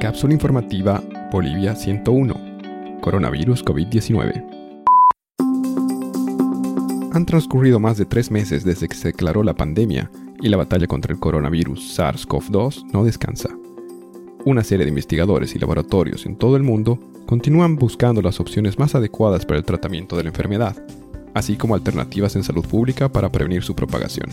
Cápsula informativa Bolivia 101. Coronavirus COVID-19. Han transcurrido más de tres meses desde que se declaró la pandemia y la batalla contra el coronavirus SARS-CoV-2 no descansa. Una serie de investigadores y laboratorios en todo el mundo continúan buscando las opciones más adecuadas para el tratamiento de la enfermedad, así como alternativas en salud pública para prevenir su propagación.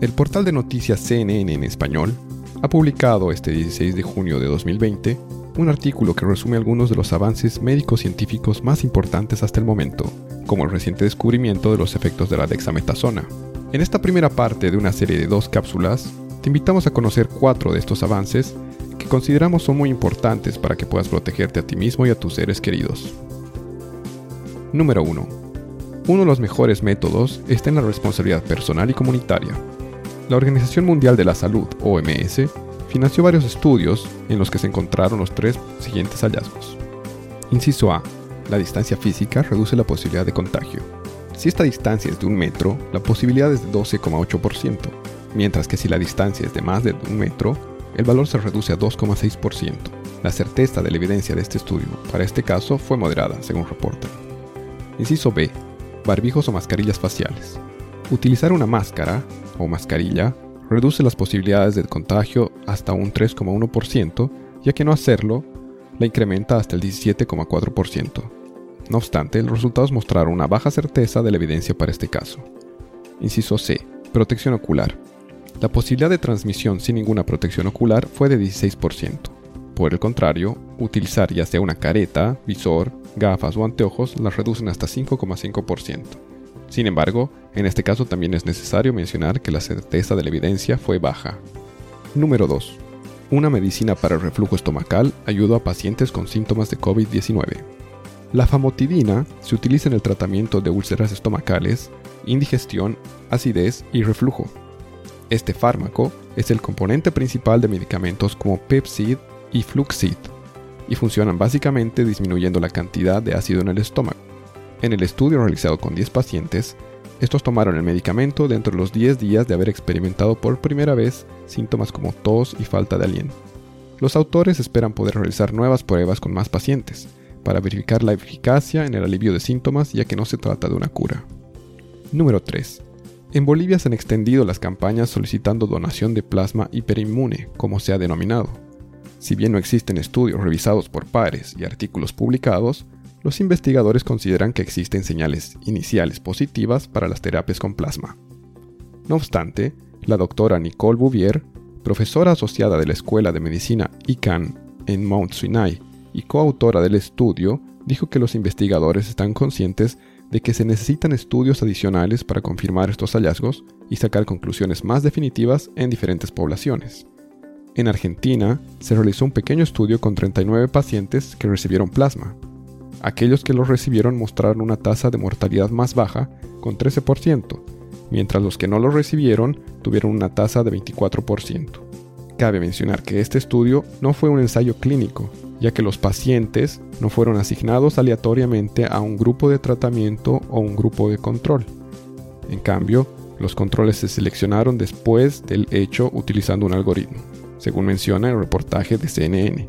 El portal de noticias CNN en español ha publicado este 16 de junio de 2020 un artículo que resume algunos de los avances médico-científicos más importantes hasta el momento, como el reciente descubrimiento de los efectos de la dexametasona. En esta primera parte de una serie de dos cápsulas, te invitamos a conocer cuatro de estos avances que consideramos son muy importantes para que puedas protegerte a ti mismo y a tus seres queridos. Número 1. Uno de los mejores métodos está en la responsabilidad personal y comunitaria. La Organización Mundial de la Salud, OMS, financió varios estudios en los que se encontraron los tres siguientes hallazgos. Inciso A. La distancia física reduce la posibilidad de contagio. Si esta distancia es de un metro, la posibilidad es de 12,8%, mientras que si la distancia es de más de un metro, el valor se reduce a 2,6%. La certeza de la evidencia de este estudio para este caso fue moderada, según reportan. Inciso B. Barbijos o mascarillas faciales. Utilizar una máscara o mascarilla reduce las posibilidades de contagio hasta un 3,1%, ya que no hacerlo la incrementa hasta el 17,4%. No obstante, los resultados mostraron una baja certeza de la evidencia para este caso. Inciso C. Protección ocular. La posibilidad de transmisión sin ninguna protección ocular fue de 16%. Por el contrario, utilizar ya sea una careta, visor, gafas o anteojos las reducen hasta 5,5%. Sin embargo, en este caso también es necesario mencionar que la certeza de la evidencia fue baja. Número 2. Una medicina para el reflujo estomacal ayudó a pacientes con síntomas de COVID-19. La famotidina se utiliza en el tratamiento de úlceras estomacales, indigestión, acidez y reflujo. Este fármaco es el componente principal de medicamentos como Pepsid y Fluxid y funcionan básicamente disminuyendo la cantidad de ácido en el estómago. En el estudio realizado con 10 pacientes, estos tomaron el medicamento dentro de los 10 días de haber experimentado por primera vez síntomas como tos y falta de aliento. Los autores esperan poder realizar nuevas pruebas con más pacientes, para verificar la eficacia en el alivio de síntomas ya que no se trata de una cura. Número 3. En Bolivia se han extendido las campañas solicitando donación de plasma hiperinmune, como se ha denominado. Si bien no existen estudios revisados por pares y artículos publicados, los investigadores consideran que existen señales iniciales positivas para las terapias con plasma. No obstante, la doctora Nicole Bouvier, profesora asociada de la Escuela de Medicina ICANN en Mount Sinai y coautora del estudio, dijo que los investigadores están conscientes de que se necesitan estudios adicionales para confirmar estos hallazgos y sacar conclusiones más definitivas en diferentes poblaciones. En Argentina, se realizó un pequeño estudio con 39 pacientes que recibieron plasma, Aquellos que los recibieron mostraron una tasa de mortalidad más baja, con 13%, mientras los que no lo recibieron tuvieron una tasa de 24%. Cabe mencionar que este estudio no fue un ensayo clínico, ya que los pacientes no fueron asignados aleatoriamente a un grupo de tratamiento o un grupo de control. En cambio, los controles se seleccionaron después del hecho utilizando un algoritmo, según menciona el reportaje de CNN.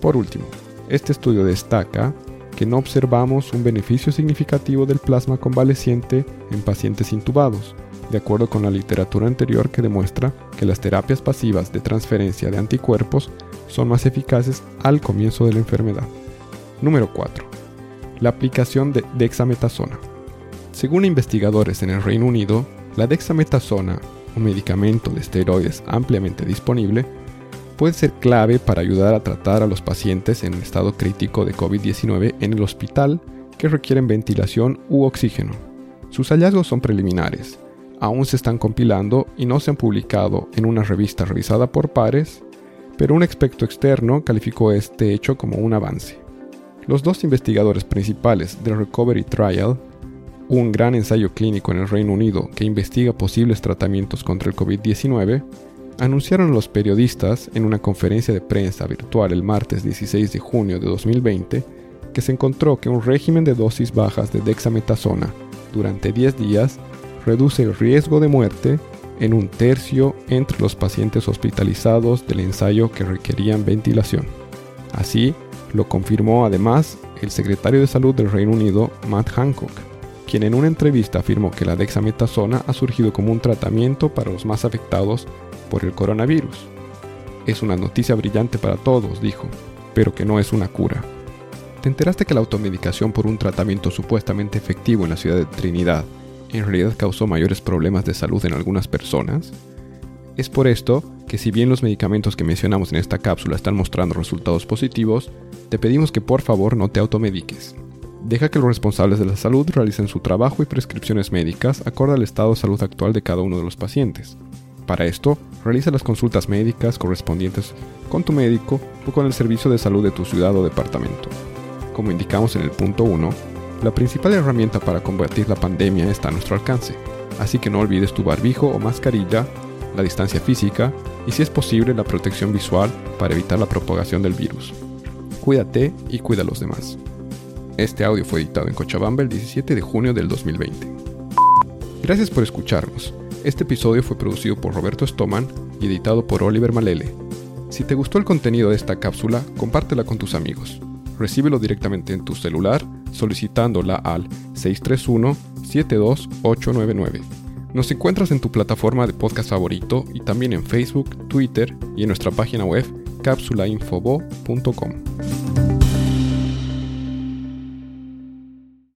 Por último, este estudio destaca que no observamos un beneficio significativo del plasma convaleciente en pacientes intubados, de acuerdo con la literatura anterior que demuestra que las terapias pasivas de transferencia de anticuerpos son más eficaces al comienzo de la enfermedad. Número 4. La aplicación de dexametasona. Según investigadores en el Reino Unido, la dexametasona, un medicamento de esteroides ampliamente disponible, puede ser clave para ayudar a tratar a los pacientes en estado crítico de COVID-19 en el hospital que requieren ventilación u oxígeno. Sus hallazgos son preliminares, aún se están compilando y no se han publicado en una revista revisada por pares, pero un experto externo calificó este hecho como un avance. Los dos investigadores principales del Recovery Trial, un gran ensayo clínico en el Reino Unido que investiga posibles tratamientos contra el COVID-19, anunciaron los periodistas en una conferencia de prensa virtual el martes 16 de junio de 2020 que se encontró que un régimen de dosis bajas de dexametasona durante 10 días reduce el riesgo de muerte en un tercio entre los pacientes hospitalizados del ensayo que requerían ventilación. Así, lo confirmó además el secretario de Salud del Reino Unido, Matt Hancock, quien en una entrevista afirmó que la dexametasona ha surgido como un tratamiento para los más afectados por el coronavirus. Es una noticia brillante para todos, dijo, pero que no es una cura. ¿Te enteraste que la automedicación por un tratamiento supuestamente efectivo en la ciudad de Trinidad en realidad causó mayores problemas de salud en algunas personas? Es por esto que si bien los medicamentos que mencionamos en esta cápsula están mostrando resultados positivos, te pedimos que por favor no te automediques. Deja que los responsables de la salud realicen su trabajo y prescripciones médicas acorde al estado de salud actual de cada uno de los pacientes. Para esto, realiza las consultas médicas correspondientes con tu médico o con el servicio de salud de tu ciudad o departamento. Como indicamos en el punto 1, la principal herramienta para combatir la pandemia está a nuestro alcance, así que no olvides tu barbijo o mascarilla, la distancia física y si es posible la protección visual para evitar la propagación del virus. Cuídate y cuida a los demás. Este audio fue editado en Cochabamba el 17 de junio del 2020. Gracias por escucharnos. Este episodio fue producido por Roberto Stoman y editado por Oliver Malele. Si te gustó el contenido de esta cápsula, compártela con tus amigos. Recíbelo directamente en tu celular solicitándola al 631-72899. Nos encuentras en tu plataforma de podcast favorito y también en Facebook, Twitter y en nuestra página web capsulainfobo.com.